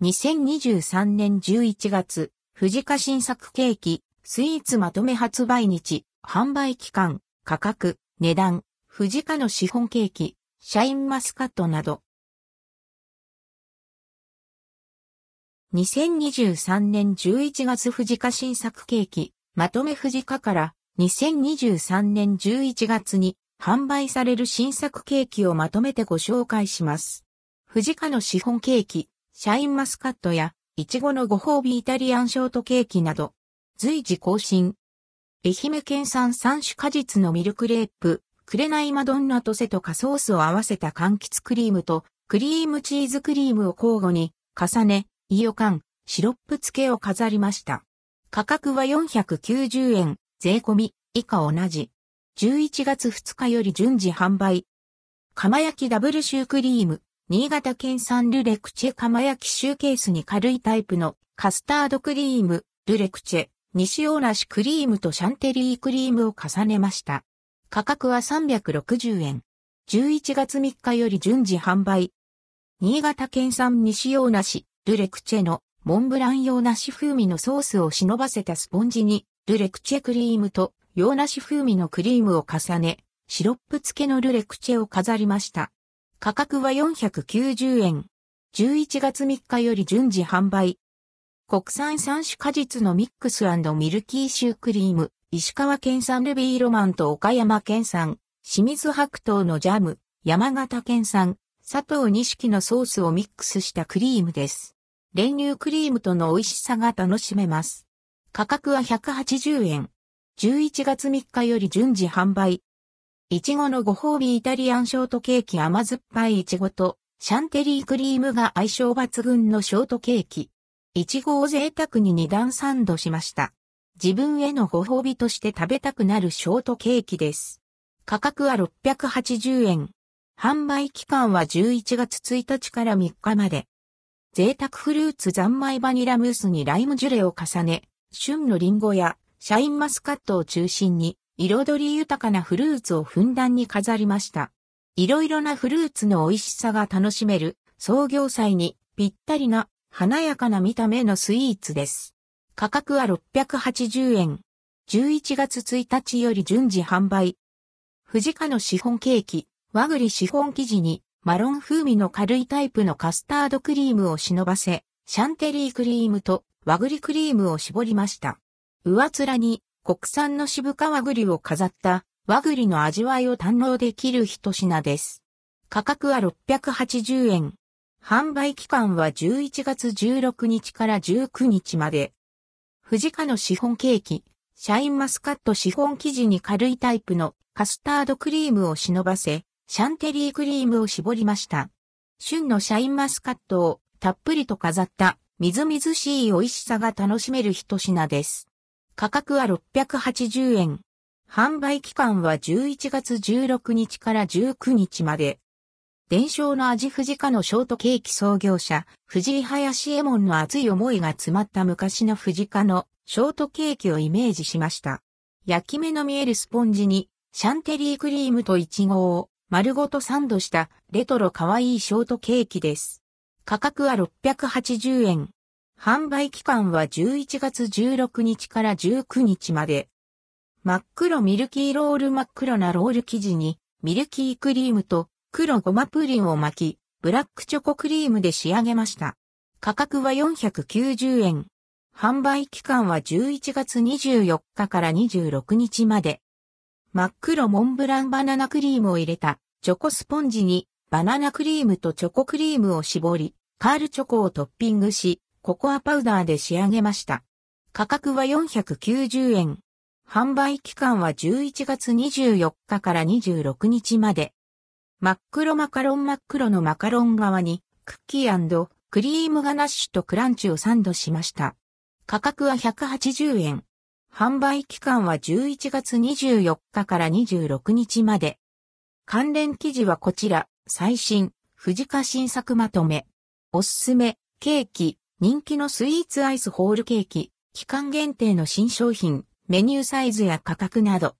2023年11月、藤家新作ケーキ、スイーツまとめ発売日、販売期間、価格、値段、藤家のシフォンケーキ、シャインマスカットなど。2023年11月藤家新作ケーキ、まとめ藤家から2023年11月に販売される新作ケーキをまとめてご紹介します。藤家のシフォンケーキ、シャインマスカットや、いちごのご褒美イタリアンショートケーキなど、随時更新。愛媛県産三種果実のミルクレープ、くれないマドンナとセとかソースを合わせた柑橘クリームと、クリームチーズクリームを交互に、重ね、イオカン、シロップ付けを飾りました。価格は490円、税込み、以下同じ。11月2日より順次販売。釜焼きダブルシュークリーム、新潟県産ルレクチェ釜焼きシューケースに軽いタイプのカスタードクリーム、ルレクチェ、西洋梨クリームとシャンテリークリームを重ねました。価格は360円。11月3日より順次販売。新潟県産西洋梨、ルレクチェのモンブラン洋梨風味のソースを忍ばせたスポンジに、ルレクチェクリームと洋梨風味のクリームを重ね、シロップ付けのルレクチェを飾りました。価格は490円。11月3日より順次販売。国産三種果実のミックスミルキーシュークリーム、石川県産ルビーロマンと岡山県産、清水白桃のジャム、山形県産、佐藤錦のソースをミックスしたクリームです。練乳クリームとの美味しさが楽しめます。価格は180円。11月3日より順次販売。いちごのご褒美イタリアンショートケーキ甘酸っぱいいちごと、シャンテリークリームが相性抜群のショートケーキ。いちごを贅沢に二段サンドしました。自分へのご褒美として食べたくなるショートケーキです。価格は680円。販売期間は11月1日から3日まで。贅沢フルーツ三昧バニラムースにライムジュレを重ね、旬のリンゴやシャインマスカットを中心に彩り豊かなフルーツをふんだんに飾りました。いろいろなフルーツの美味しさが楽しめる創業祭にぴったりな華やかな見た目のスイーツです。価格は680円。11月1日より順次販売。藤家のシフォンケーキ、和栗シフォン生地にマロン風味の軽いタイプのカスタードクリームを忍ばせ、シャンテリークリームと和栗クリームを絞りました。上面に国産の渋皮栗を飾った和栗の味わいを堪能できる一品です。価格は680円。販売期間は11月16日から19日まで。藤家のシフォンケーキ、シャインマスカットシフォン生地に軽いタイプのカスタードクリームを忍ばせ、シャンテリークリームを絞りました。旬のシャインマスカットをたっぷりと飾ったみずみずしい美味しさが楽しめる一品です。価格は680円。販売期間は11月16日から19日まで。伝承の味藤家のショートケーキ創業者、藤井林右衛門の熱い思いが詰まった昔の藤家のショートケーキをイメージしました。焼き目の見えるスポンジに、シャンテリークリームとイチゴを丸ごとサンドしたレトロ可愛いショートケーキです。価格は680円。販売期間は11月16日から19日まで。真っ黒ミルキーロール真っ黒なロール生地にミルキークリームと黒ごまプリンを巻き、ブラックチョコクリームで仕上げました。価格は490円。販売期間は11月24日から26日まで。真っ黒モンブランバナナクリームを入れたチョコスポンジにバナナクリームとチョコクリームを絞り、カールチョコをトッピングし、ココアパウダーで仕上げました。価格は490円。販売期間は11月24日から26日まで。真っ黒マカロン真っ黒のマカロン側にクッキークリームガナッシュとクランチをサンドしました。価格は180円。販売期間は11月24日から26日まで。関連記事はこちら、最新、藤家新作まとめ。おすすめ、ケーキ、人気のスイーツアイスホールケーキ、期間限定の新商品、メニューサイズや価格など、